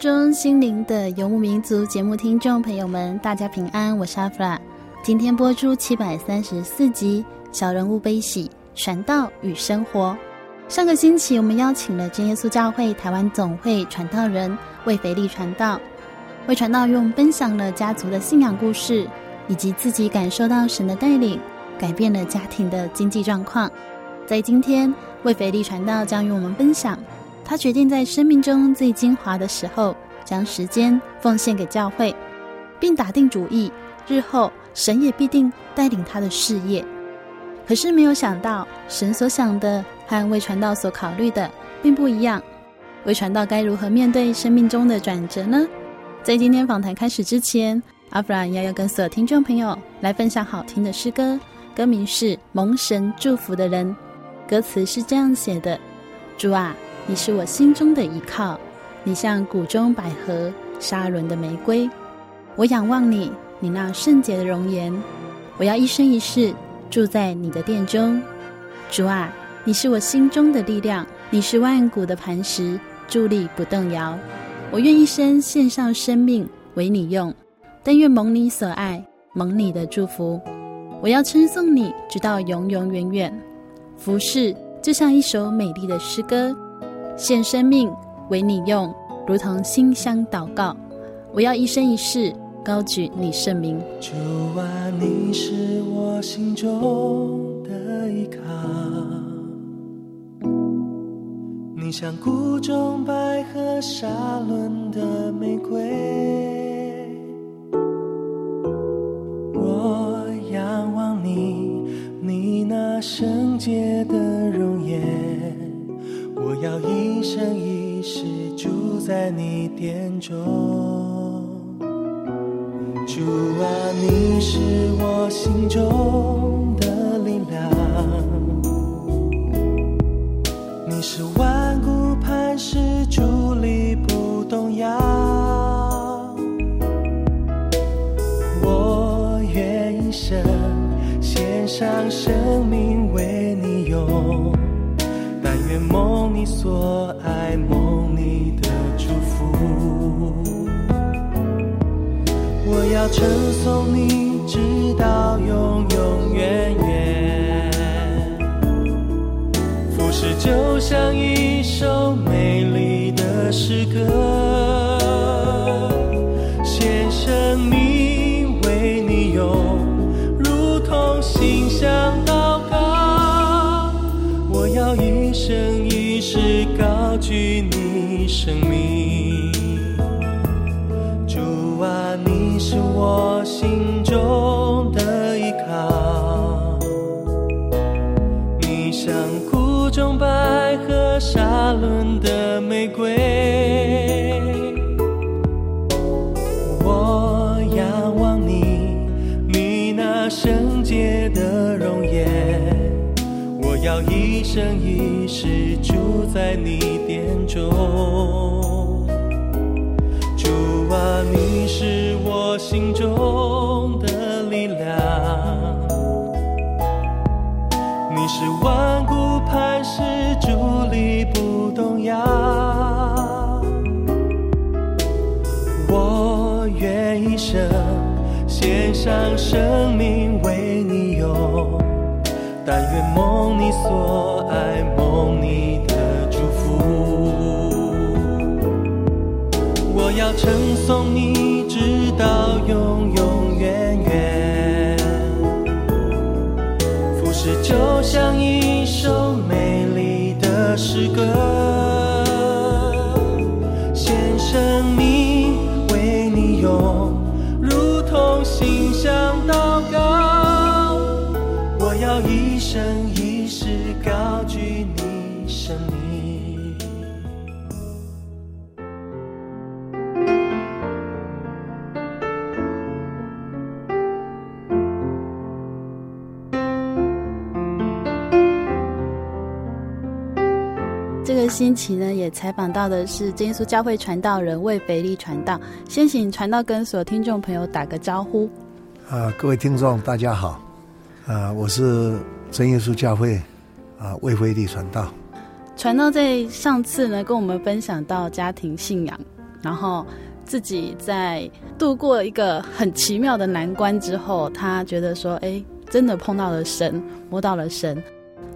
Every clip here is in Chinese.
中，心灵的游牧民族节目听众朋友们，大家平安，我是阿弗拉。今天播出七百三十四集《小人物悲喜传道与生活》。上个星期，我们邀请了真耶稣教会台湾总会传道人魏肥利传道，魏传道用分享了家族的信仰故事，以及自己感受到神的带领，改变了家庭的经济状况。在今天，魏肥利传道将与我们分享。他决定在生命中最精华的时候，将时间奉献给教会，并打定主意，日后神也必定带领他的事业。可是没有想到，神所想的和魏传道所考虑的并不一样。魏传道该如何面对生命中的转折呢？在今天访谈开始之前，阿弗拉要要跟所有听众朋友来分享好听的诗歌，歌名是《蒙神祝福的人》，歌词是这样写的：主啊。你是我心中的依靠，你像谷中百合、沙仑的玫瑰。我仰望你，你那圣洁的容颜。我要一生一世住在你的殿中。主啊，你是我心中的力量，你是万古的磐石，伫立不动摇。我愿一生献上生命为你用，但愿蒙你所爱，蒙你的祝福。我要称颂你，直到永永远远。服侍就像一首美丽的诗歌。献生命为你用，如同馨香祷告。我要一生一世高举你圣名。主啊，你是我心中的依靠，你像谷中百合、沙仑的玫瑰。我仰望你，你那圣洁的容颜。我要一生一世住在你殿中，主啊，你是我心中做爱，梦里的祝福。我要称颂你，直到永永远远。浮世就像一首美丽的诗歌，你圣名，主啊，你是我心中的依靠，你像谷中百合、沙仑的玫瑰，我仰望你，你那圣洁的容颜。我要一生一世住在你殿中，上生命为你用，但愿梦你所爱，梦你的祝福。我要称颂你，直到永永远远。服侍就像一首美丽的诗歌，献生期呢，也采访到的是真耶稣教会传道人魏肥利传道。先请传道跟所有听众朋友打个招呼。啊，各位听众大家好，啊，我是真耶稣教会啊魏肥利传道。传道在上次呢，跟我们分享到家庭信仰，然后自己在度过一个很奇妙的难关之后，他觉得说，哎，真的碰到了神，摸到了神。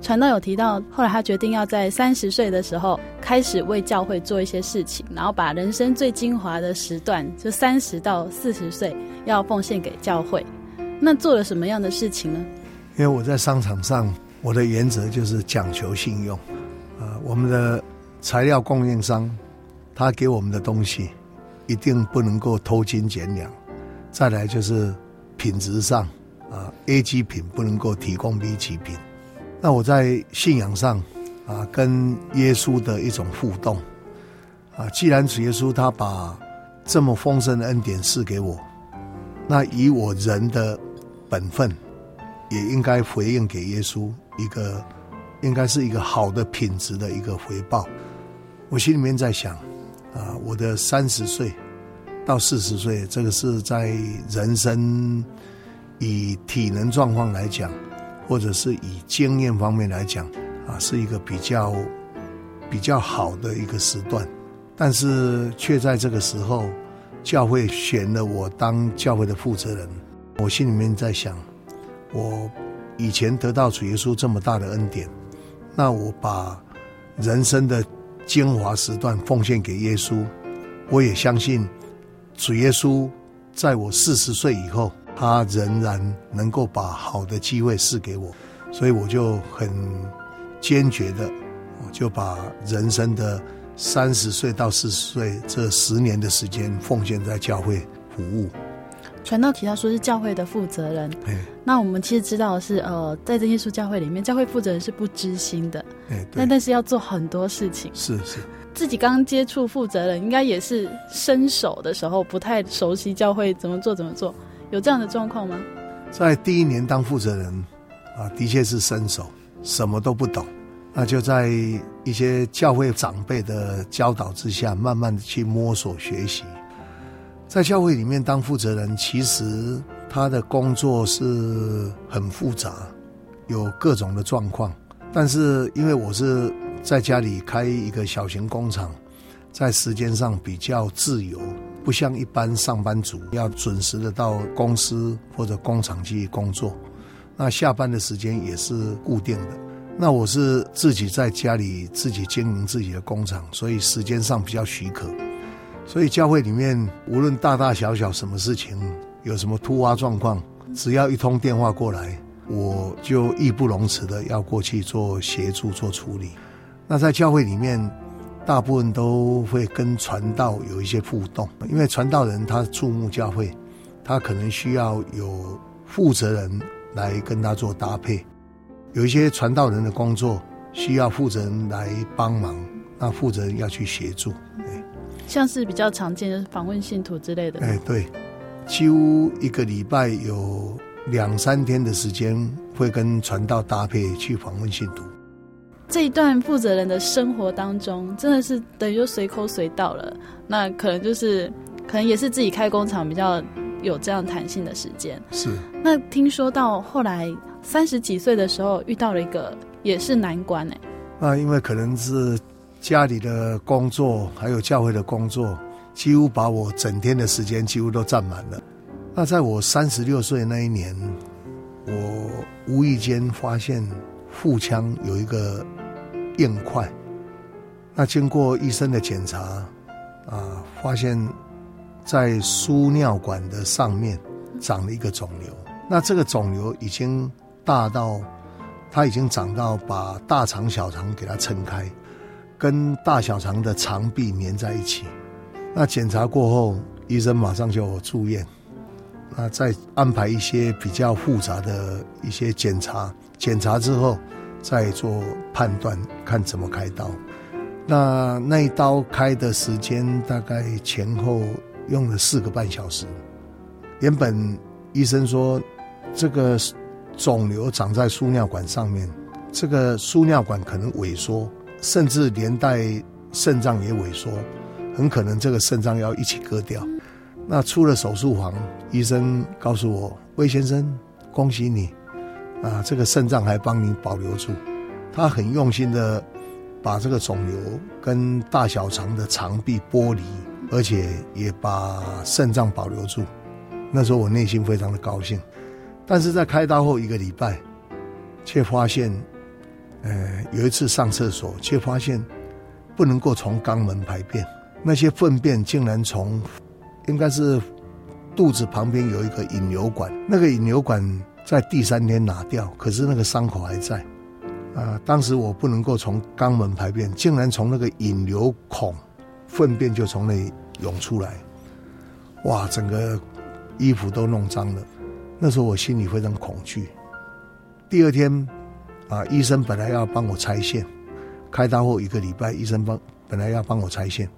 传道有提到，后来他决定要在三十岁的时候开始为教会做一些事情，然后把人生最精华的时段，就三十到四十岁，要奉献给教会。那做了什么样的事情呢？因为我在商场上，我的原则就是讲求信用。啊，我们的材料供应商，他给我们的东西一定不能够偷斤减两。再来就是品质上，啊，A 级品不能够提供 B 级品。那我在信仰上，啊，跟耶稣的一种互动，啊，既然主耶稣他把这么丰盛的恩典赐给我，那以我人的本分，也应该回应给耶稣一个，应该是一个好的品质的一个回报。我心里面在想，啊，我的三十岁到四十岁，这个是在人生以体能状况来讲。或者是以经验方面来讲，啊，是一个比较比较好的一个时段，但是却在这个时候，教会选了我当教会的负责人。我心里面在想，我以前得到主耶稣这么大的恩典，那我把人生的精华时段奉献给耶稣，我也相信主耶稣在我四十岁以后。他仍然能够把好的机会赐给我，所以我就很坚决的，我就把人生的三十岁到四十岁这十年的时间奉献在教会服务。传道提到说是教会的负责人，那我们其实知道的是，呃，在真耶稣教会里面，教会负责人是不知心的，但但是要做很多事情，是是。自己刚接触负责人，应该也是伸手的时候，不太熟悉教会怎么做怎么做。有这样的状况吗？在第一年当负责人，啊，的确是新手，什么都不懂。那就在一些教会长辈的教导之下，慢慢的去摸索学习。在教会里面当负责人，其实他的工作是很复杂，有各种的状况。但是因为我是在家里开一个小型工厂，在时间上比较自由。不像一般上班族要准时的到公司或者工厂去工作，那下班的时间也是固定的。那我是自己在家里自己经营自己的工厂，所以时间上比较许可。所以教会里面无论大大小小什么事情，有什么突发状况，只要一通电话过来，我就义不容辞的要过去做协助做处理。那在教会里面。大部分都会跟传道有一些互动，因为传道人他注目教会，他可能需要有负责人来跟他做搭配。有一些传道人的工作需要负责人来帮忙，那负责人要去协助。像是比较常见的访问信徒之类的。哎，对，几乎一个礼拜有两三天的时间会跟传道搭配去访问信徒。这一段负责人的生活当中，真的是等于就随口随到了。那可能就是，可能也是自己开工厂比较有这样弹性的时间。是。那听说到后来三十几岁的时候，遇到了一个也是难关哎。那因为可能是家里的工作，还有教会的工作，几乎把我整天的时间几乎都占满了。那在我三十六岁那一年，我无意间发现腹腔有一个硬块。那经过医生的检查，啊，发现，在输尿管的上面长了一个肿瘤。那这个肿瘤已经大到，它已经长到把大肠、小肠给它撑开，跟大小肠的肠壁粘在一起。那检查过后，医生马上就住院。那再安排一些比较复杂的一些检查，检查之后再做判断，看怎么开刀。那那一刀开的时间大概前后用了四个半小时。原本医生说，这个肿瘤长在输尿管上面，这个输尿管可能萎缩，甚至连带肾脏也萎缩，很可能这个肾脏要一起割掉。那出了手术房，医生告诉我：“魏先生，恭喜你，啊，这个肾脏还帮你保留住。”他很用心的。把这个肿瘤跟大小肠的肠壁剥离，而且也把肾脏保留住。那时候我内心非常的高兴，但是在开刀后一个礼拜，却发现，呃，有一次上厕所，却发现不能够从肛门排便，那些粪便竟然从，应该是肚子旁边有一个引流管，那个引流管在第三天拿掉，可是那个伤口还在。啊！当时我不能够从肛门排便，竟然从那个引流孔，粪便就从那里涌出来，哇！整个衣服都弄脏了。那时候我心里非常恐惧。第二天，啊，医生本来要帮我拆线，开刀后一个礼拜，医生帮本来要帮我拆线，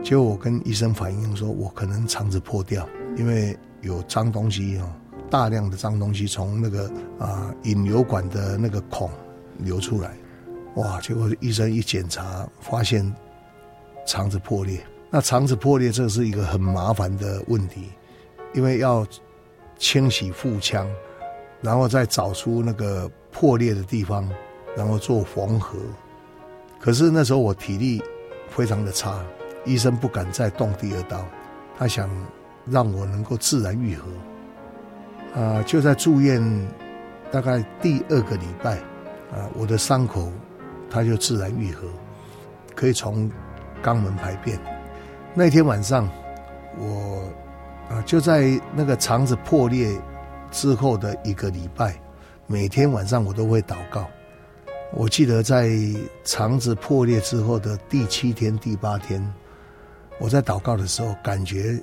结果我跟医生反映说，我可能肠子破掉，因为有脏东西啊，大量的脏东西从那个啊引流管的那个孔。流出来，哇！结果医生一检查，发现肠子破裂。那肠子破裂，这是一个很麻烦的问题，因为要清洗腹腔，然后再找出那个破裂的地方，然后做缝合。可是那时候我体力非常的差，医生不敢再动第二刀，他想让我能够自然愈合。啊、就在住院大概第二个礼拜。啊，我的伤口它就自然愈合，可以从肛门排便。那天晚上，我啊就在那个肠子破裂之后的一个礼拜，每天晚上我都会祷告。我记得在肠子破裂之后的第七天、第八天，我在祷告的时候，感觉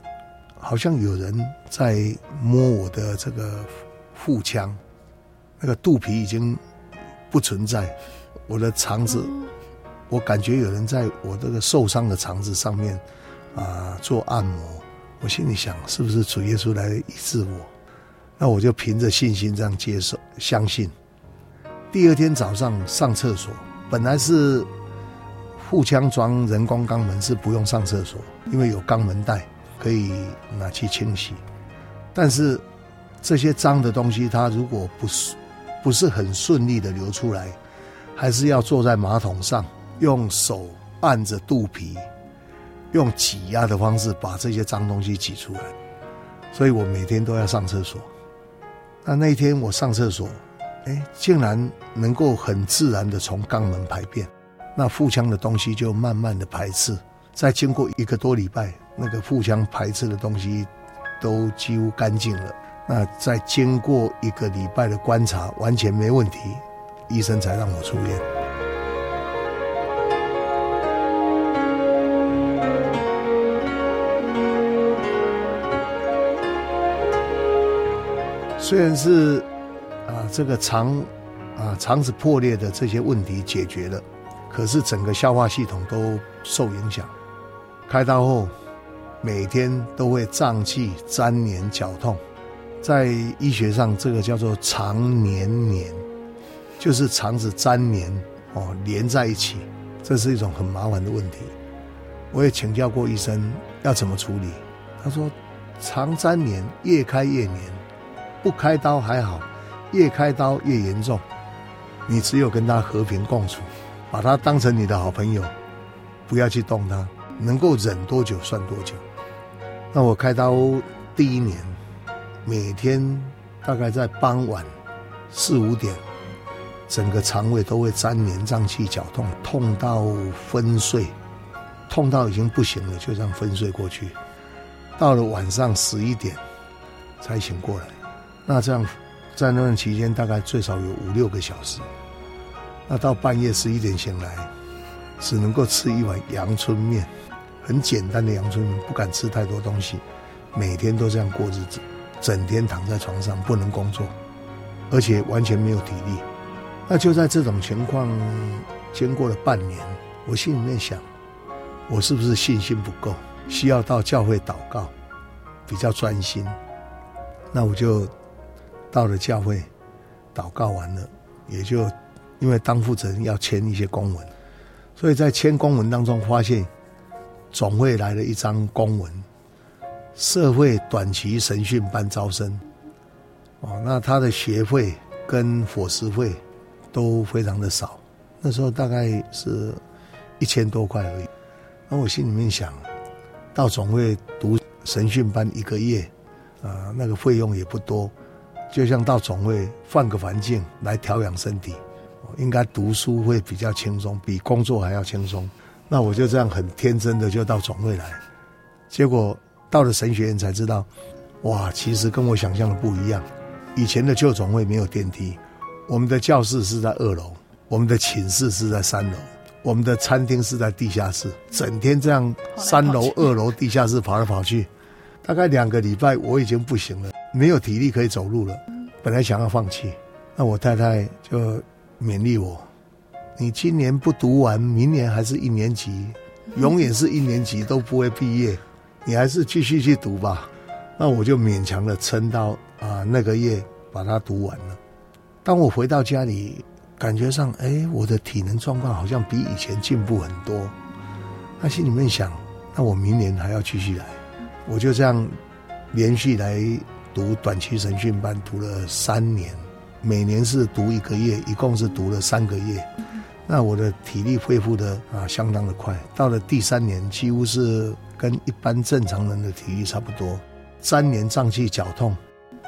好像有人在摸我的这个腹腔，那个肚皮已经。不存在，我的肠子，我感觉有人在我这个受伤的肠子上面啊做按摩。我心里想，是不是主耶稣来医治我？那我就凭着信心这样接受，相信。第二天早上上厕所，本来是腹腔装人工肛门是不用上厕所，因为有肛门袋可以拿去清洗。但是这些脏的东西，它如果不是。不是很顺利的流出来，还是要坐在马桶上，用手按着肚皮，用挤压的方式把这些脏东西挤出来。所以我每天都要上厕所。那那天我上厕所，哎，竟然能够很自然的从肛门排便，那腹腔的东西就慢慢的排斥。再经过一个多礼拜，那个互相排斥的东西都几乎干净了。那在经过一个礼拜的观察，完全没问题，医生才让我出院。虽然是啊，这个肠啊肠子破裂的这些问题解决了，可是整个消化系统都受影响。开刀后，每天都会胀气、粘连、绞痛。在医学上，这个叫做肠黏黏，就是肠子粘连哦，连在一起，这是一种很麻烦的问题。我也请教过医生要怎么处理，他说肠粘黏，越开越黏，不开刀还好，越开刀越严重。你只有跟他和平共处，把他当成你的好朋友，不要去动他，能够忍多久算多久。那我开刀第一年，每天大概在傍晚四五点，整个肠胃都会粘黏，胀气、绞痛，痛到昏睡，痛到已经不行了，就这样昏睡过去。到了晚上十一点才醒过来。那这样在那段期间，大概最少有五六个小时。那到半夜十一点醒来，只能够吃一碗阳春面，很简单的阳春面，不敢吃太多东西。每天都这样过日子，整天躺在床上不能工作，而且完全没有体力。那就在这种情况，经过了半年，我心里面想，我是不是信心不够，需要到教会祷告，比较专心。那我就到了教会，祷告完了，也就。因为当负责人要签一些公文，所以在签公文当中发现，总会来了一张公文，社会短期神训班招生。哦，那他的学费跟伙食费都非常的少，那时候大概是一千多块而已。那我心里面想，到总会读神训班一个月，啊，那个费用也不多，就像到总会换个环境来调养身体。应该读书会比较轻松，比工作还要轻松。那我就这样很天真的就到总会来，结果到了神学院才知道，哇，其实跟我想象的不一样。以前的旧总会没有电梯，我们的教室是在二楼，我们的寝室是在三楼，我们的餐厅是在地下室，整天这样三楼、二楼、地下室跑来跑去，大概两个礼拜我已经不行了，没有体力可以走路了，本来想要放弃，那我太太就。勉励我，你今年不读完，明年还是一年级，永远是一年级都不会毕业，你还是继续去读吧。那我就勉强的撑到啊那个月把它读完了。当我回到家里，感觉上哎，我的体能状况好像比以前进步很多。那心里面想，那我明年还要继续来，我就这样连续来读短期神训班，读了三年。每年是读一个月，一共是读了三个月。那我的体力恢复的啊相当的快，到了第三年几乎是跟一般正常人的体力差不多。三年胀气绞痛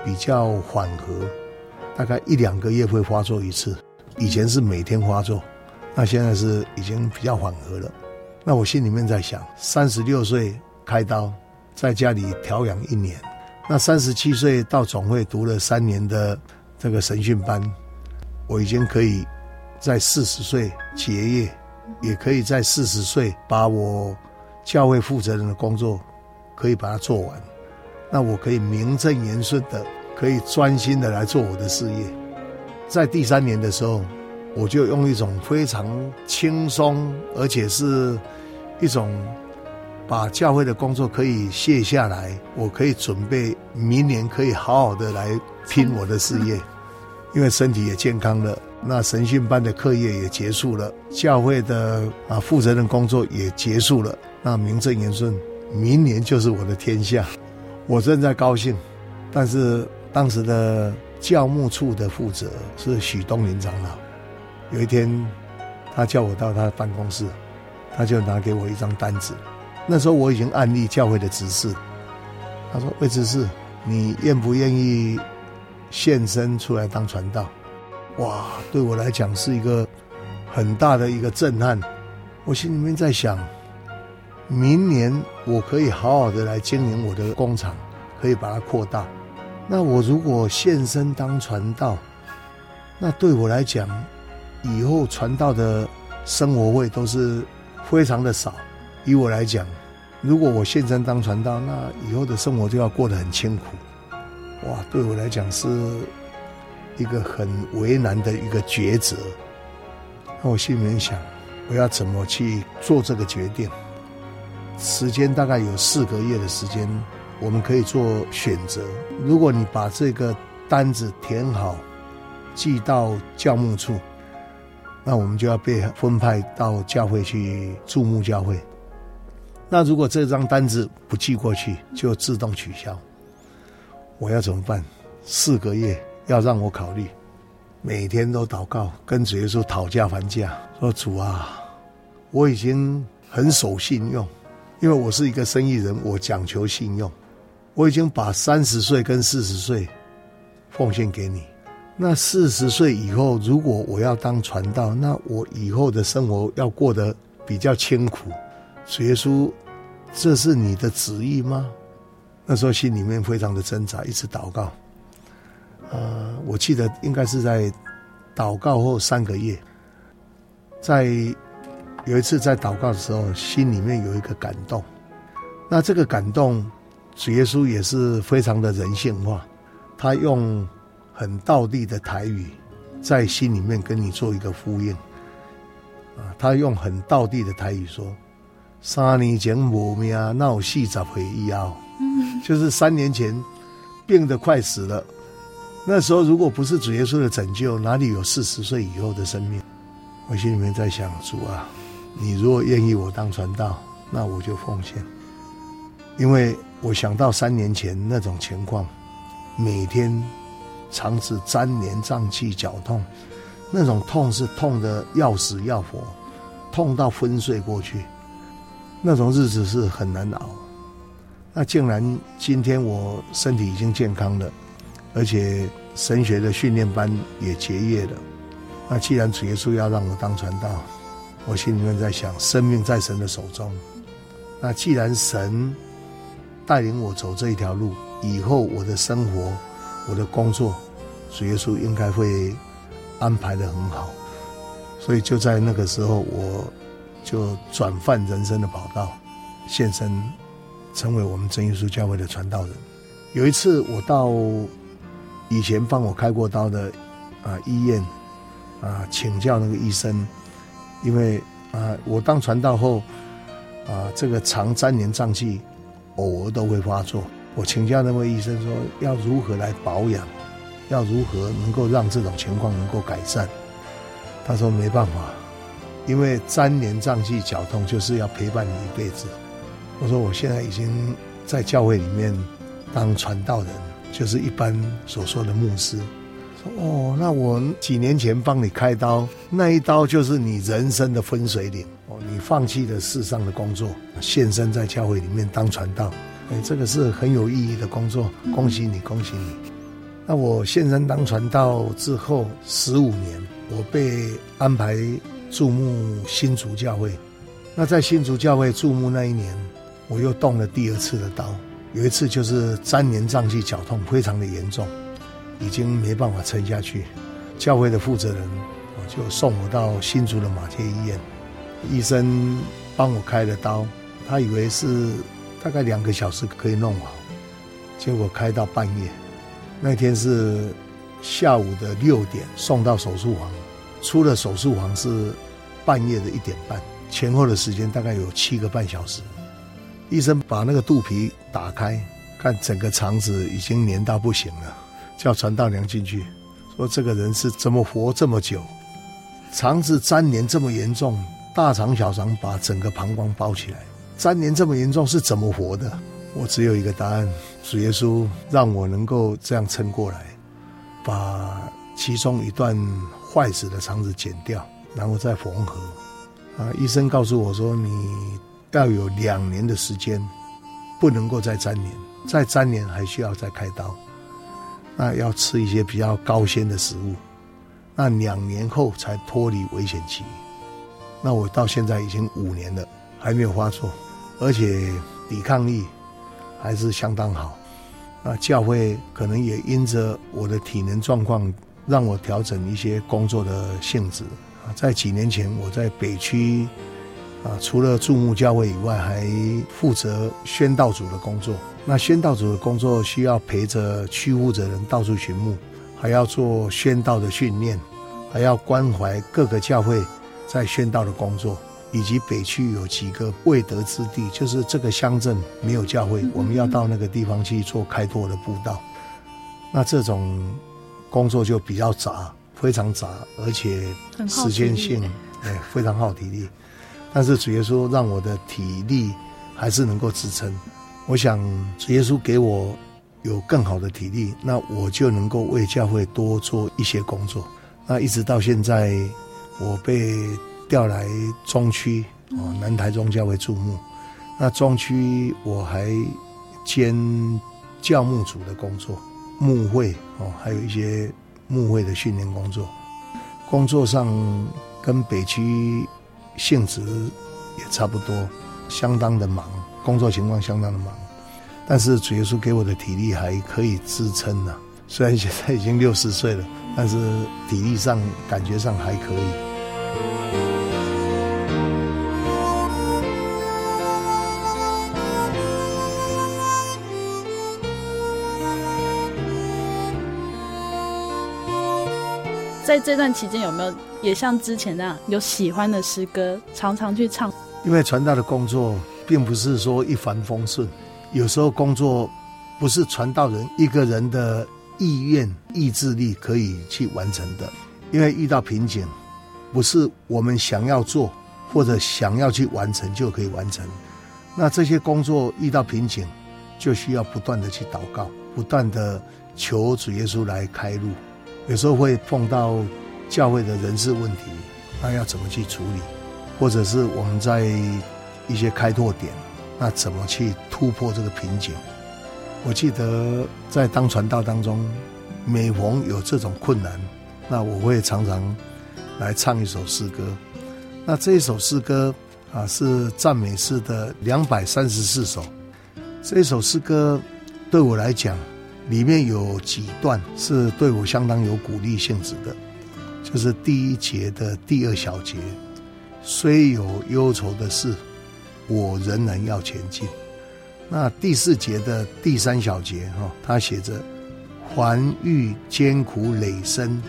比较缓和，大概一两个月会发作一次，以前是每天发作，那现在是已经比较缓和了。那我心里面在想，三十六岁开刀，在家里调养一年，那三十七岁到总会读了三年的。这个神训班，我已经可以在四十岁结业，也可以在四十岁把我教会负责人的工作可以把它做完。那我可以名正言顺的，可以专心的来做我的事业。在第三年的时候，我就用一种非常轻松，而且是一种把教会的工作可以卸下来，我可以准备明年可以好好的来拼我的事业。因为身体也健康了，那神训班的课业也结束了，教会的啊负责人工作也结束了，那名正言顺，明年就是我的天下，我正在高兴。但是当时的教务处的负责是许东林长老，有一天他叫我到他的办公室，他就拿给我一张单子，那时候我已经按立教会的执事，他说：“魏执事，你愿不愿意？”献身出来当传道，哇，对我来讲是一个很大的一个震撼。我心里面在想，明年我可以好好的来经营我的工厂，可以把它扩大。那我如果现身当传道，那对我来讲，以后传道的生活费都是非常的少。以我来讲，如果我现身当传道，那以后的生活就要过得很清苦。哇，对我来讲是一个很为难的一个抉择。那我心里面想，我要怎么去做这个决定？时间大概有四个月的时间，我们可以做选择。如果你把这个单子填好，寄到教务处，那我们就要被分派到教会去注目教会。那如果这张单子不寄过去，就自动取消。我要怎么办？四个月要让我考虑，每天都祷告，跟主耶稣讨价还价，说主啊，我已经很守信用，因为我是一个生意人，我讲求信用，我已经把三十岁跟四十岁奉献给你。那四十岁以后，如果我要当传道，那我以后的生活要过得比较清苦。主耶稣，这是你的旨意吗？那时候心里面非常的挣扎，一直祷告。呃，我记得应该是在祷告后三个月，在有一次在祷告的时候，心里面有一个感动。那这个感动，主耶稣也是非常的人性化，他用。很道地的台语，在心里面跟你做一个呼应，啊，他用很道地的台语说：“三年前无命，那有四十岁以后，就是三年前病得快死了。那时候如果不是主耶稣的拯救，哪里有四十岁以后的生命？”我心里面在想：主啊，你如果愿意我当传道，那我就奉献，因为我想到三年前那种情况，每天。肠子粘连、胀气、绞痛，那种痛是痛得要死要活，痛到昏睡过去，那种日子是很难熬。那竟然今天我身体已经健康了，而且神学的训练班也结业了。那既然主耶稣要让我当传道，我心里面在想，生命在神的手中。那既然神带领我走这一条路，以后我的生活。我的工作，主耶稣应该会安排得很好，所以就在那个时候，我就转换人生的跑道，献身成为我们真耶稣教会的传道人。有一次，我到以前帮我开过刀的啊医院啊请教那个医生，因为啊我当传道后啊这个肠粘连胀气偶尔都会发作。我请教那位医生说，要如何来保养，要如何能够让这种情况能够改善？他说没办法，因为粘连胀气绞痛就是要陪伴你一辈子。我说我现在已经在教会里面当传道人，就是一般所说的牧师。说哦，那我几年前帮你开刀，那一刀就是你人生的分水岭哦，你放弃了世上的工作，现身在教会里面当传道。哎，这个是很有意义的工作，恭喜你，恭喜你。那我现身当传道之后十五年，我被安排注目新竹教会。那在新竹教会注目那一年，我又动了第二次的刀。有一次就是粘连胀气绞痛，非常的严重，已经没办法撑下去。教会的负责人就送我到新竹的马偕医院，医生帮我开了刀，他以为是。大概两个小时可以弄好，结果开到半夜。那天是下午的六点送到手术房，出了手术房是半夜的一点半，前后的时间大概有七个半小时。医生把那个肚皮打开，看整个肠子已经黏到不行了，叫传道娘进去，说这个人是怎么活这么久？肠子粘连这么严重，大肠小肠把整个膀胱包起来。粘连这么严重是怎么活的？我只有一个答案：主耶稣让我能够这样撑过来，把其中一段坏死的肠子剪掉，然后再缝合。啊，医生告诉我说，你要有两年的时间，不能够再粘连，再粘连还需要再开刀。那要吃一些比较高纤的食物，那两年后才脱离危险期。那我到现在已经五年了，还没有发作。而且抵抗力还是相当好，那教会可能也因着我的体能状况，让我调整一些工作的性质啊。在几年前，我在北区啊，除了驻牧教会以外，还负责宣道组的工作。那宣道组的工作需要陪着区负责人到处巡牧，还要做宣道的训练，还要关怀各个教会在宣道的工作。以及北区有几个未得之地，就是这个乡镇没有教会，我们要到那个地方去做开拓的布道。那这种工作就比较杂，非常杂，而且时间性，哎，非常耗体力。但是主耶稣让我的体力还是能够支撑。我想主耶稣给我有更好的体力，那我就能够为教会多做一些工作。那一直到现在，我被调来中区哦，南台中教会驻牧。那中区我还兼教牧组的工作，牧会哦，还有一些牧会的训练工作。工作上跟北区性质也差不多，相当的忙，工作情况相当的忙。但是主耶稣给我的体力还可以支撑呢、虽然现在已经六十岁了，但是体力上感觉上还可以。在这段期间有没有也像之前那样有喜欢的诗歌，常常去唱？因为传道的工作并不是说一帆风顺，有时候工作不是传道人一个人的意愿、意志力可以去完成的。因为遇到瓶颈，不是我们想要做或者想要去完成就可以完成。那这些工作遇到瓶颈，就需要不断的去祷告，不断的求主耶稣来开路。有时候会碰到教会的人事问题，那要怎么去处理？或者是我们在一些开拓点，那怎么去突破这个瓶颈？我记得在当传道当中，每逢有这种困难，那我会常常来唱一首诗歌。那这一首诗歌啊，是赞美诗的两百三十四首。这一首诗歌对我来讲，里面有几段是对我相当有鼓励性质的，就是第一节的第二小节，虽有忧愁的事，我仍然要前进。那第四节的第三小节哈，他写着，还遇艰苦累生，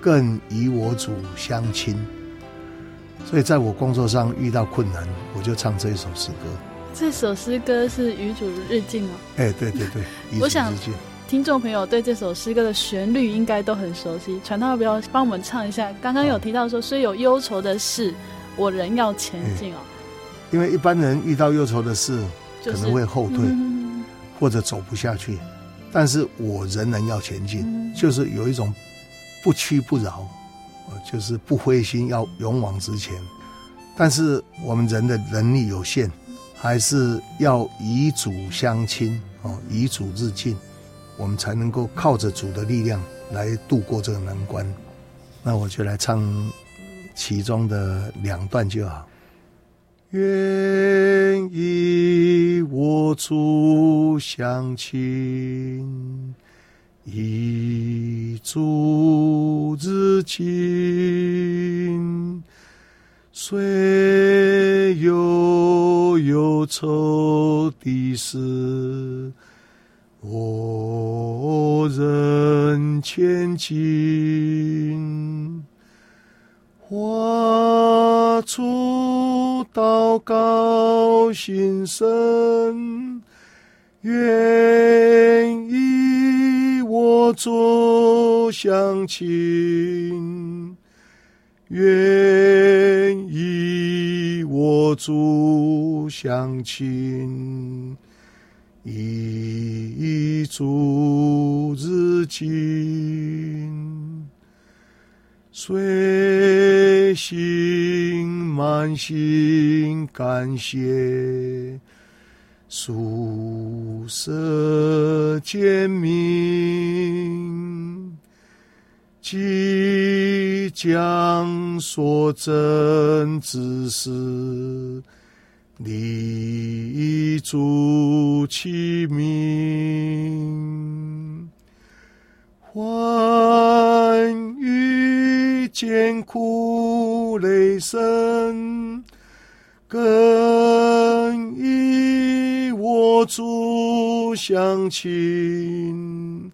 更与我主相亲。所以在我工作上遇到困难，我就唱这一首诗歌。这首诗歌是《与主日进》哦。哎，对对对，我想听众朋友对这首诗歌的旋律应该都很熟悉。传道要不要帮我们唱一下？刚刚有提到说，虽有忧愁的事，我仍要前进哦。因为一般人遇到忧愁的事，可能会后退，或者走不下去。但是我仍然要前进，就是有一种不屈不挠，就是不灰心，要勇往直前。但是我们人的能力有限。还是要以主相亲哦，以主日进，我们才能够靠着主的力量来度过这个难关。那我就来唱其中的两段就好。愿意我主相亲，与主日进。虽有忧愁的事，我任千金，花出道高心深，愿意我做乡亲，愿意我做乡亲。与主日进，随行满心感谢，属舍坚明。即将所证之事，立足其名，还遇艰苦累深，更与我主相亲。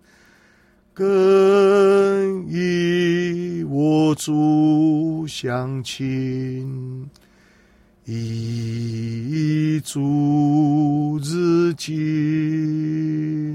更与我主相亲，与主日进。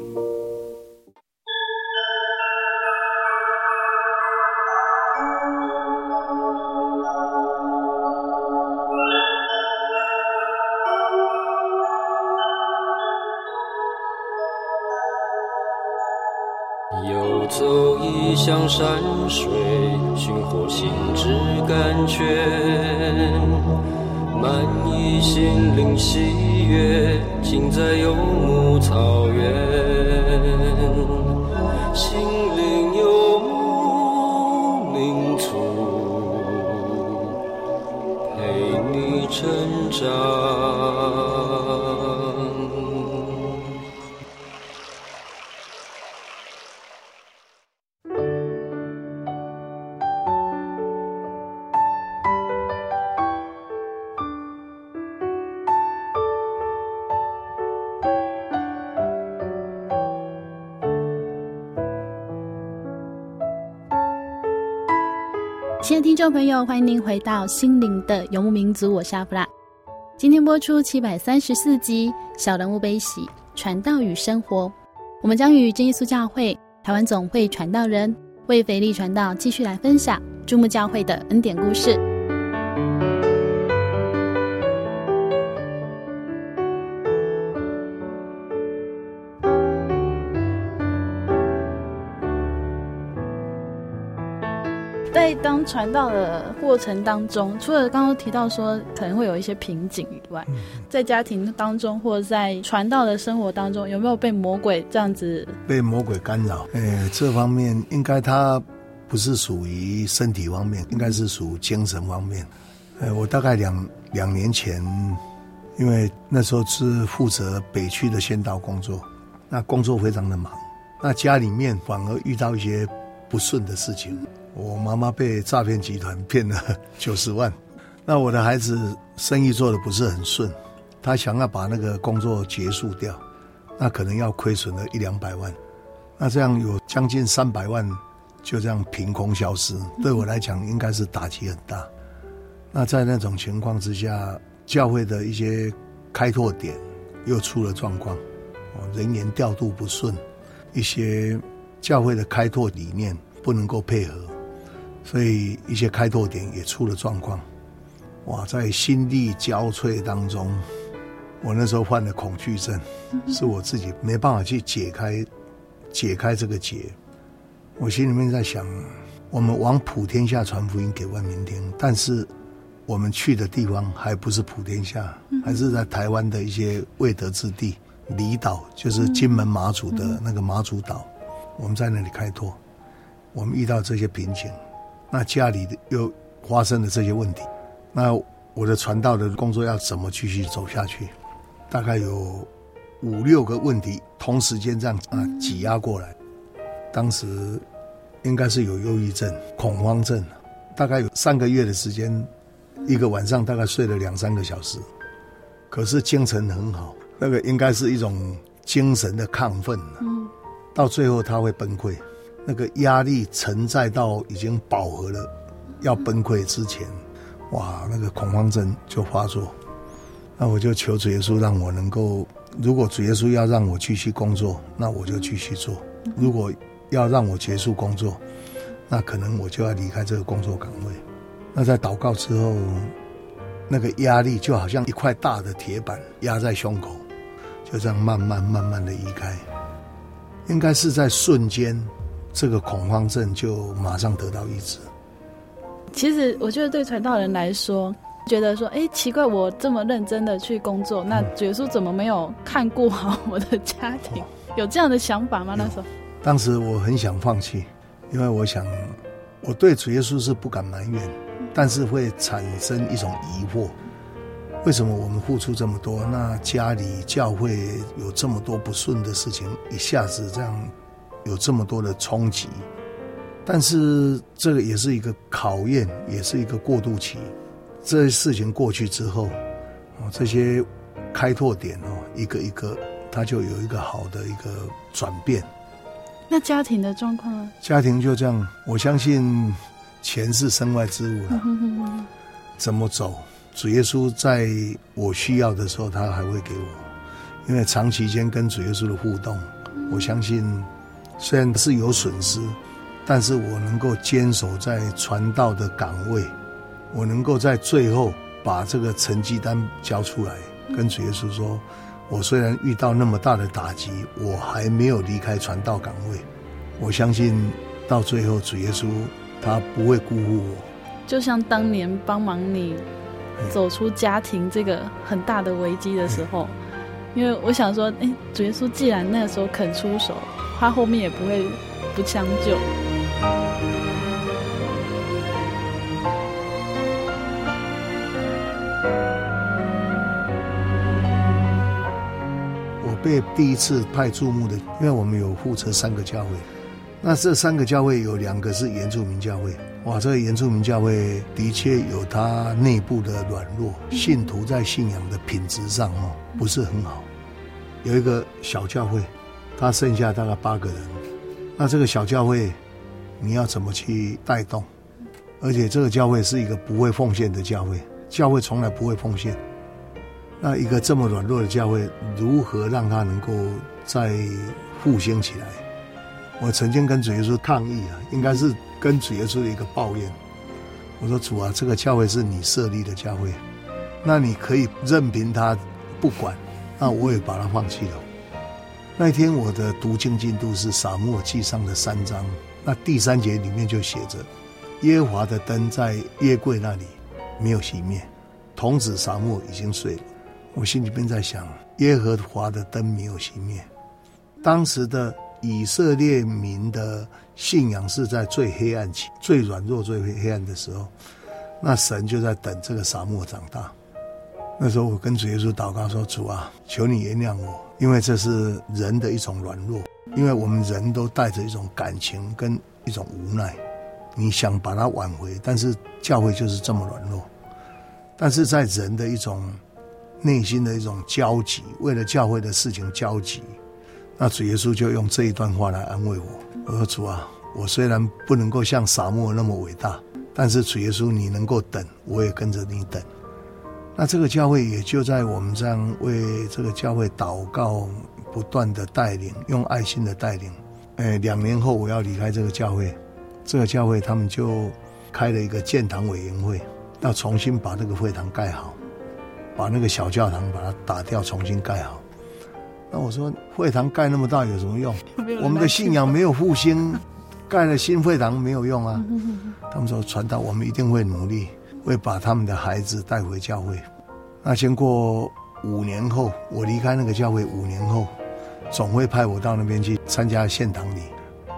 山水，寻获心之甘泉，满溢心灵喜悦，尽在游牧草欢迎您回到《心灵的游牧民族》，我是阿弗拉。今天播出七百三十四集《小人物悲喜传道与生活》，我们将与真耶稣教会台湾总会传道人魏肥利传道继续来分享注目教会的恩典故事。传道的过程当中，除了刚刚提到说可能会有一些瓶颈以外，在家庭当中或者在传道的生活当中，有没有被魔鬼这样子被魔鬼干扰？哎，这方面应该他不是属于身体方面，应该是属精神方面。呃，我大概两两年前，因为那时候是负责北区的宣道工作，那工作非常的忙，那家里面反而遇到一些不顺的事情。我妈妈被诈骗集团骗了 九十万，那我的孩子生意做得不是很顺，他想要把那个工作结束掉，那可能要亏损了一两百万，那这样有将近三百万就这样凭空消失，对我来讲应该是打击很大。那在那种情况之下，教会的一些开拓点又出了状况，人员调度不顺，一些教会的开拓理念不能够配合。所以一些开拓点也出了状况，哇，在心力交瘁当中，我那时候患了恐惧症，是我自己没办法去解开解开这个结。我心里面在想，我们往普天下传福音给万民听，但是我们去的地方还不是普天下，还是在台湾的一些未得之地离岛，就是金门马祖的那个马祖岛，我们在那里开拓，我们遇到这些瓶颈。那家里又发生了这些问题，那我的传道的工作要怎么继续走下去？大概有五六个问题同时间这样啊挤压过来。当时应该是有忧郁症、恐慌症，大概有三个月的时间，一个晚上大概睡了两三个小时，可是精神很好。那个应该是一种精神的亢奋，嗯，到最后他会崩溃。那个压力承载到已经饱和了，要崩溃之前，哇，那个恐慌症就发作。那我就求主耶稣让我能够，如果主耶稣要让我继续工作，那我就继续做；如果要让我结束工作，那可能我就要离开这个工作岗位。那在祷告之后，那个压力就好像一块大的铁板压在胸口，就这样慢慢慢慢的移开，应该是在瞬间。这个恐慌症就马上得到抑制。其实我觉得对传道人来说，觉得说，哎，奇怪，我这么认真的去工作，那主耶稣怎么没有看顾好我的家庭？有这样的想法吗？那时候，当时我很想放弃，因为我想，我对主耶稣是不敢埋怨，但是会产生一种疑惑。为什么我们付出这么多，那家里教会有这么多不顺的事情，一下子这样有这么多的冲击？但是这个也是一个考验，也是一个过渡期。这些事情过去之后，哦，这些开拓点哦，一个一个，它就有一个好的一个转变。那家庭的状况呢？家庭就这样，我相信钱是身外之物了。怎么走？主耶稣在我需要的时候，他还会给我。因为长期间跟主耶稣的互动，我相信虽然是有损失，但是我能够坚守在传道的岗位，我能够在最后把这个成绩单交出来，跟主耶稣说。我虽然遇到那么大的打击，我还没有离开传道岗位。我相信到最后，主耶稣他不会辜负我。就像当年帮忙你走出家庭这个很大的危机的时候，因为我想说，哎，主耶稣既然那个时候肯出手，他后面也不会不将就。被第一次派注目的，因为我们有负责三个教会，那这三个教会有两个是原住民教会，哇，这个原住民教会的确有它内部的软弱，信徒在信仰的品质上哦不是很好。有一个小教会，他剩下大概八个人，那这个小教会你要怎么去带动？而且这个教会是一个不会奉献的教会，教会从来不会奉献。那一个这么软弱的教会，如何让他能够再复兴起来？我曾经跟主耶稣抗议啊，应该是跟主耶稣的一个抱怨。我说主啊，这个教会是你设立的教会，那你可以任凭他不管，那我也把它放弃了。那天我的读经进度是撒母记上的三章，那第三节里面就写着：耶和华的灯在耶柜那里没有熄灭，童子撒母已经睡了。我心里边在想，耶和华的灯没有熄灭。当时的以色列民的信仰是在最黑暗期、最软弱、最黑暗的时候，那神就在等这个撒母长大。那时候我跟主耶稣祷告说：“主啊，求你原谅我，因为这是人的一种软弱，因为我们人都带着一种感情跟一种无奈，你想把它挽回，但是教会就是这么软弱，但是在人的一种。”内心的一种焦急，为了教会的事情焦急，那主耶稣就用这一段话来安慰我。我说：“主啊，我虽然不能够像撒母那么伟大，但是主耶稣你能够等，我也跟着你等。”那这个教会也就在我们这样为这个教会祷告，不断的带领，用爱心的带领。哎，两年后我要离开这个教会，这个教会他们就开了一个建堂委员会，要重新把这个会堂盖好。把那个小教堂把它打掉，重新盖好。那我说，会堂盖那么大有什么用？我们的信仰没有复兴，盖了新会堂没有用啊。他们说传道，我们一定会努力，会把他们的孩子带回教会。那经过五年后，我离开那个教会五年后，总会派我到那边去参加献堂礼。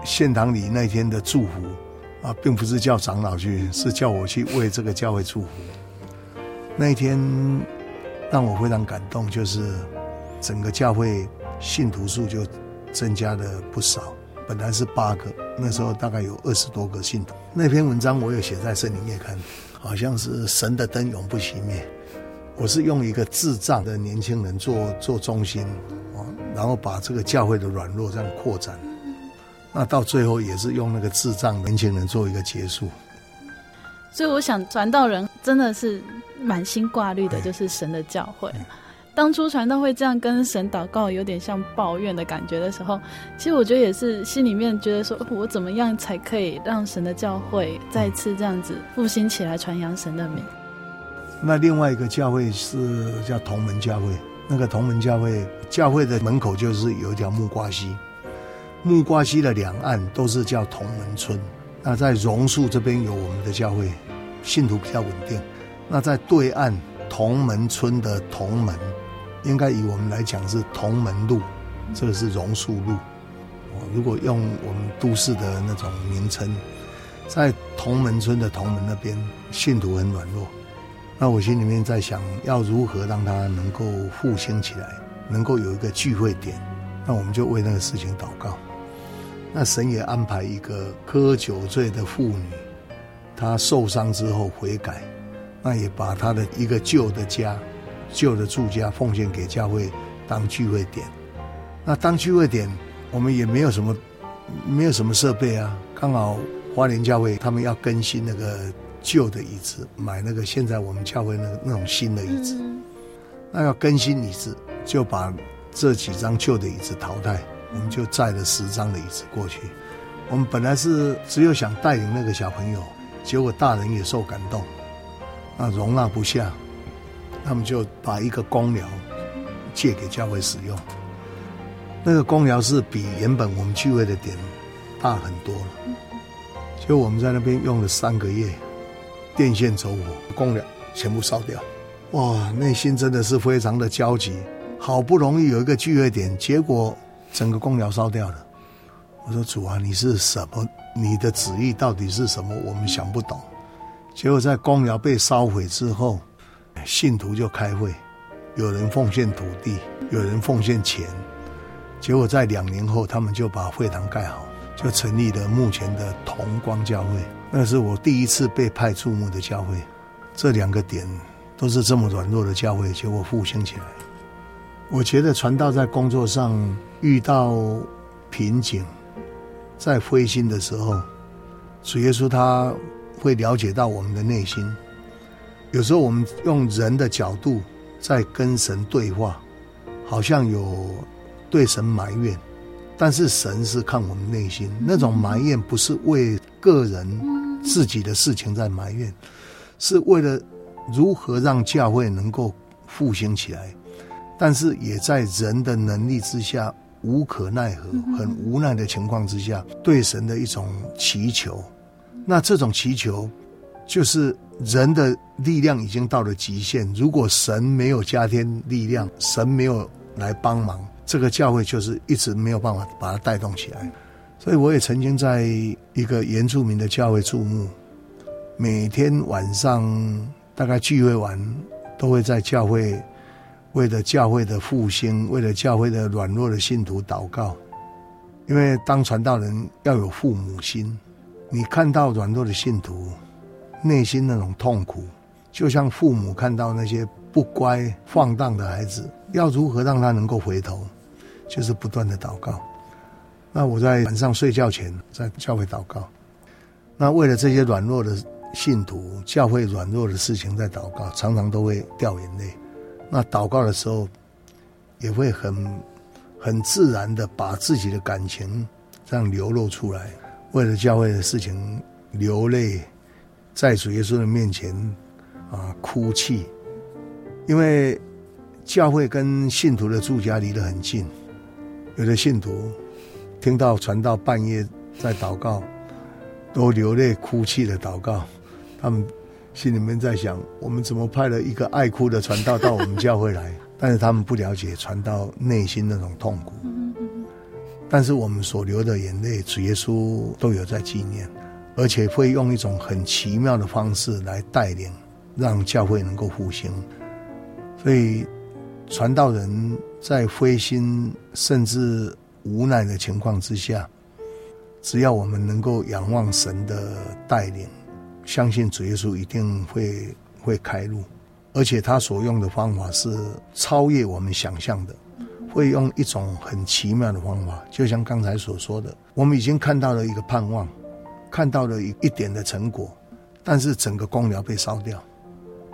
献堂礼那天的祝福啊，并不是叫长老去，是叫我去为这个教会祝福。那一天。让我非常感动，就是整个教会信徒数就增加了不少。本来是八个，那时候大概有二十多个信徒。那篇文章我有写在《圣灵月刊》，好像是神的灯永不熄灭。我是用一个智障的年轻人做做中心，然后把这个教会的软弱这样扩展。那到最后也是用那个智障年轻人做一个结束。所以我想，传道人真的是。满心挂虑的就是神的教会。当初传道会这样跟神祷告，有点像抱怨的感觉的时候，其实我觉得也是心里面觉得说，我怎么样才可以让神的教会再次这样子复兴起来，传扬神的名？那另外一个教会是叫同门教会，那个同门教会教会的门口就是有一条木瓜溪，木瓜溪的两岸都是叫同门村。那在榕树这边有我们的教会，信徒比较稳定。那在对岸同门村的同门，应该以我们来讲是同门路，这个是榕树路。如果用我们都市的那种名称，在同门村的同门那边，信徒很软弱，那我心里面在想，要如何让他能够复兴起来，能够有一个聚会点，那我们就为那个事情祷告。那神也安排一个喝酒醉的妇女，她受伤之后悔改，那也把她的一个旧的家、旧的住家奉献给教会当聚会点。那当聚会点，我们也没有什么，没有什么设备啊。刚好花莲教会他们要更新那个旧的椅子，买那个现在我们教会那个那种新的椅子。那要更新椅子，就把这几张旧的椅子淘汰。我们就载了十张的椅子过去。我们本来是只有想带领那个小朋友，结果大人也受感动，那容纳不下，他们就把一个公寮借给教会使用。那个公寮是比原本我们聚会的点大很多了。结果我们在那边用了三个月，电线走火，工寮全部烧掉。哇，内心真的是非常的焦急。好不容易有一个聚会点，结果。整个公寮烧掉了，我说主啊，你是什么？你的旨意到底是什么？我们想不懂。结果在公寮被烧毁之后，信徒就开会，有人奉献土地，有人奉献钱。结果在两年后，他们就把会堂盖好，就成立了目前的同光教会。那是我第一次被派注目的教会。这两个点都是这么软弱的教会，结果复兴起来。我觉得传道在工作上遇到瓶颈，在灰心的时候，主耶稣他会了解到我们的内心。有时候我们用人的角度在跟神对话，好像有对神埋怨，但是神是看我们内心。那种埋怨不是为个人自己的事情在埋怨，是为了如何让教会能够复兴起来。但是也在人的能力之下无可奈何，很无奈的情况之下，对神的一种祈求。那这种祈求，就是人的力量已经到了极限。如果神没有加添力量，神没有来帮忙，这个教会就是一直没有办法把它带动起来。所以我也曾经在一个原住民的教会注目，每天晚上大概聚会完，都会在教会。为了教会的复兴，为了教会的软弱的信徒祷告，因为当传道人要有父母心，你看到软弱的信徒内心那种痛苦，就像父母看到那些不乖放荡的孩子，要如何让他能够回头，就是不断的祷告。那我在晚上睡觉前在教会祷告，那为了这些软弱的信徒，教会软弱的事情在祷告，常常都会掉眼泪。那祷告的时候，也会很很自然的把自己的感情这样流露出来，为了教会的事情流泪，在主耶稣的面前啊哭泣，因为教会跟信徒的住家离得很近，有的信徒听到传道半夜在祷告，都流泪哭泣的祷告，他们。心里面在想，我们怎么派了一个爱哭的传道到我们教会来？但是他们不了解传道内心那种痛苦。但是我们所流的眼泪，主耶稣都有在纪念，而且会用一种很奇妙的方式来带领，让教会能够复兴。所以，传道人在灰心甚至无奈的情况之下，只要我们能够仰望神的带领。相信主耶稣一定会会开路，而且他所用的方法是超越我们想象的，会用一种很奇妙的方法。就像刚才所说的，我们已经看到了一个盼望，看到了一一点的成果，但是整个公寮被烧掉。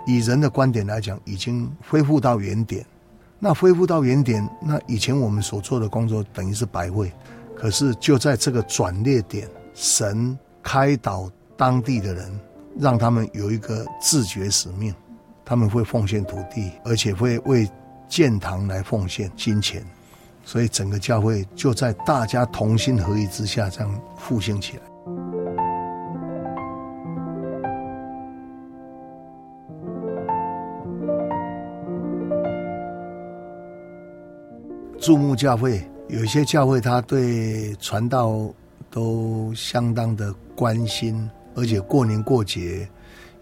以人的观点来讲，已经恢复到原点。那恢复到原点，那以前我们所做的工作等于是白费。可是就在这个转捩点，神开导。当地的人让他们有一个自觉使命，他们会奉献土地，而且会为建堂来奉献金钱，所以整个教会就在大家同心合意之下这样复兴起来。注目教会，有些教会他对传道都相当的关心。而且过年过节，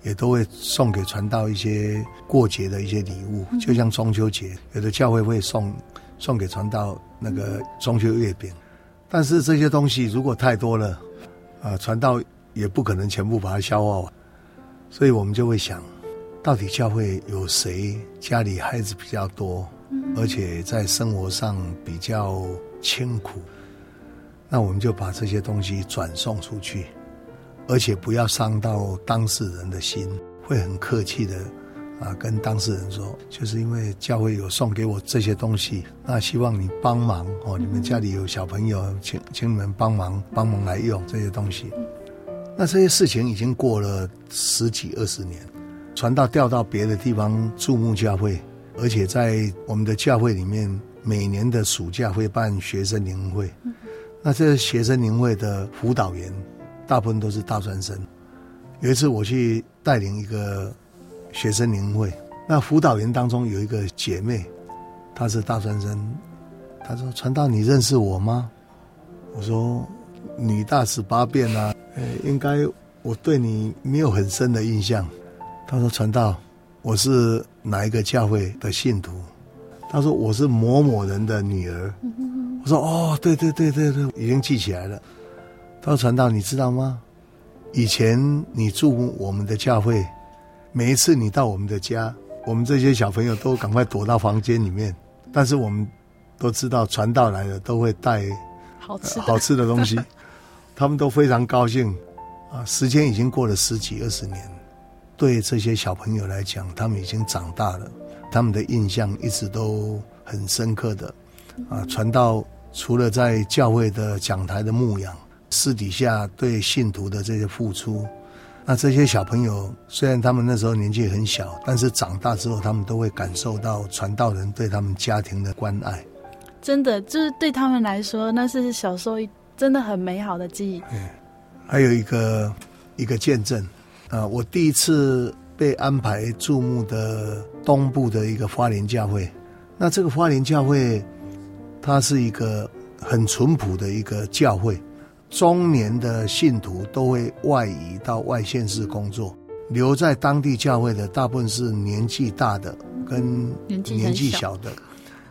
也都会送给传道一些过节的一些礼物，就像中秋节，有的教会会送送给传道那个中秋月饼。但是这些东西如果太多了，啊，传道也不可能全部把它消化完，所以我们就会想，到底教会有谁家里孩子比较多，而且在生活上比较清苦，那我们就把这些东西转送出去。而且不要伤到当事人的心，会很客气的啊，跟当事人说，就是因为教会有送给我这些东西，那希望你帮忙哦，你们家里有小朋友，请请你们帮忙帮忙来用这些东西。那这些事情已经过了十几二十年，传到调到别的地方注目教会，而且在我们的教会里面，每年的暑假会办学生灵会，那这学生灵会的辅导员。大部分都是大专生。有一次我去带领一个学生灵会，那辅导员当中有一个姐妹，她是大专生。她说：“传道，你认识我吗？”我说：“女大十八变啊，呃，应该我对你没有很深的印象。”她说：“传道，我是哪一个教会的信徒？”他说：“我是某某人的女儿。”我说：“哦，对对对对对，已经记起来了。”他说：“传道，你知道吗？以前你住我们的教会，每一次你到我们的家，我们这些小朋友都赶快躲到房间里面。但是我们都知道，传道来了都会带好吃、呃、好吃的东西，他们都非常高兴。啊，时间已经过了十几二十年，对这些小朋友来讲，他们已经长大了，他们的印象一直都很深刻的。啊，传道除了在教会的讲台的牧养。”私底下对信徒的这些付出，那这些小朋友虽然他们那时候年纪很小，但是长大之后，他们都会感受到传道人对他们家庭的关爱。真的，就是对他们来说，那是小时候真的很美好的记忆。嗯，还有一个一个见证啊，我第一次被安排注目的东部的一个花莲教会，那这个花莲教会，它是一个很淳朴的一个教会。中年的信徒都会外移到外县市工作，留在当地教会的大部分是年纪大的跟年纪小的。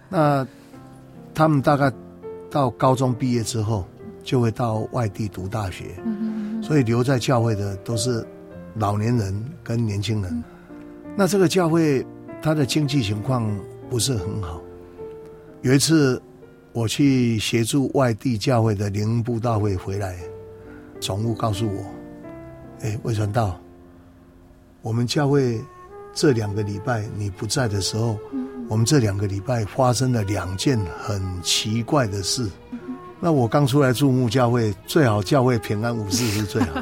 那他们大概到高中毕业之后，就会到外地读大学。所以留在教会的都是老年人跟年轻人。那这个教会它的经济情况不是很好。有一次。我去协助外地教会的灵恩布道会回来，总务告诉我：“哎，魏传道，我们教会这两个礼拜你不在的时候，我们这两个礼拜发生了两件很奇怪的事。那我刚出来驻牧教会，最好教会平安无事是最好，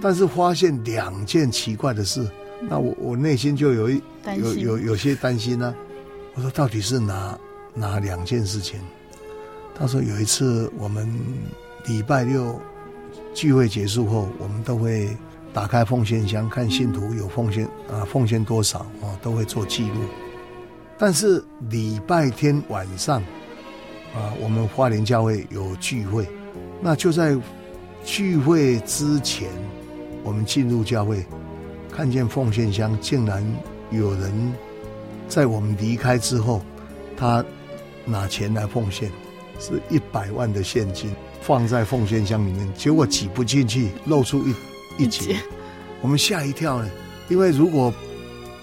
但是发现两件奇怪的事，那我我内心就有一有有有些担心呢、啊。我说到底是哪哪两件事情？”他说：“有一次，我们礼拜六聚会结束后，我们都会打开奉献箱，看信徒有奉献啊，奉献多少啊，都会做记录。但是礼拜天晚上啊，我们花莲教会有聚会，那就在聚会之前，我们进入教会，看见奉献箱竟然有人在我们离开之后，他拿钱来奉献。”是一百万的现金放在奉献箱里面，结果挤不进去，露出一 一截，我们吓一跳呢。因为如果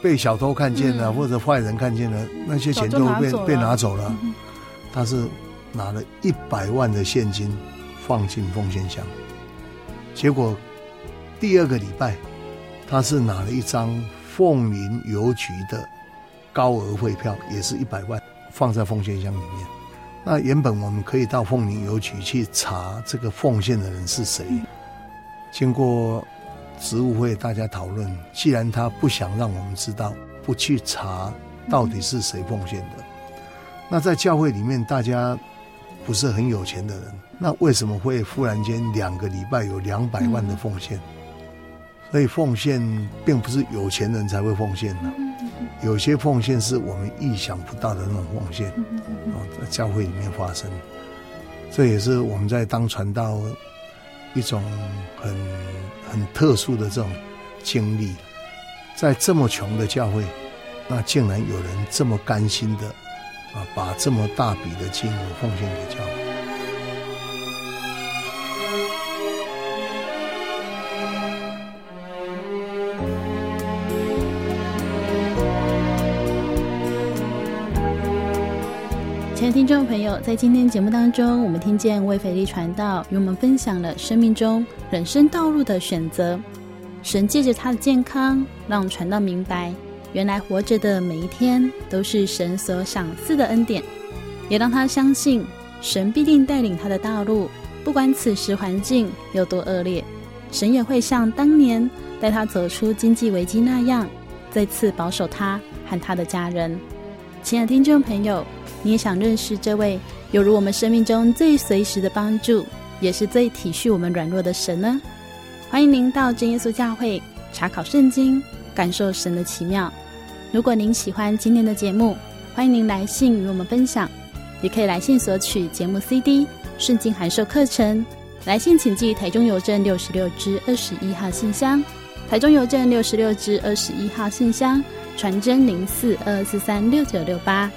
被小偷看见了，或者坏人看见了，那些钱就会被被拿走了。他是拿了一百万的现金放进奉献箱，结果第二个礼拜，他是拿了一张凤林邮局的高额汇票，也是一百万，放在奉献箱里面。那原本我们可以到凤林邮局去查这个奉献的人是谁。经过职务会大家讨论，既然他不想让我们知道，不去查到底是谁奉献的，那在教会里面大家不是很有钱的人，那为什么会忽然间两个礼拜有两百万的奉献？所以奉献并不是有钱人才会奉献的。有些奉献是我们意想不到的那种奉献，哦，在教会里面发生，这也是我们在当传道一种很很特殊的这种经历。在这么穷的教会，那竟然有人这么甘心的啊，把这么大笔的金额奉献给教会。亲爱的听众朋友，在今天节目当中，我们听见魏斐利传道与我们分享了生命中人生道路的选择。神借着他的健康，让传道明白，原来活着的每一天都是神所赏赐的恩典，也让他相信神必定带领他的道路，不管此时环境有多恶劣，神也会像当年带他走出经济危机那样，再次保守他和他的家人。亲爱的听众朋友，你也想认识这位犹如我们生命中最随时的帮助，也是最体恤我们软弱的神呢？欢迎您到真耶稣教会查考圣经，感受神的奇妙。如果您喜欢今天的节目，欢迎您来信与我们分享，也可以来信索取节目 CD、圣经函授课程。来信请寄台中邮政六十六支二十一号信箱，台中邮政六十六支二十一号信箱。传真零四二二四三六九六八，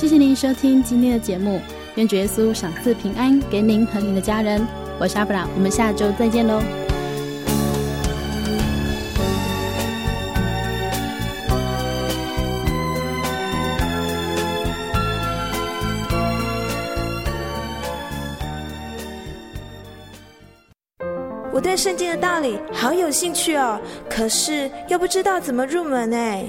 谢谢您收听今天的节目，愿主耶稣赏赐平安给您和您的家人。我是阿布拉，我们下周再见喽。我对圣经的道理好有兴趣哦，可是又不知道怎么入门哎。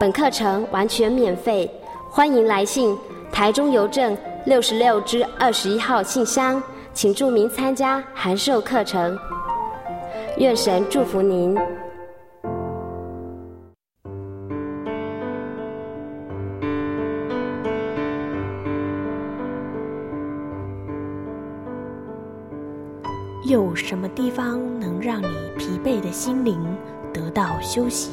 本课程完全免费，欢迎来信台中邮政六十六支二十一号信箱，请注明参加函授课程。愿神祝福您。有什么地方能让你疲惫的心灵得到休息？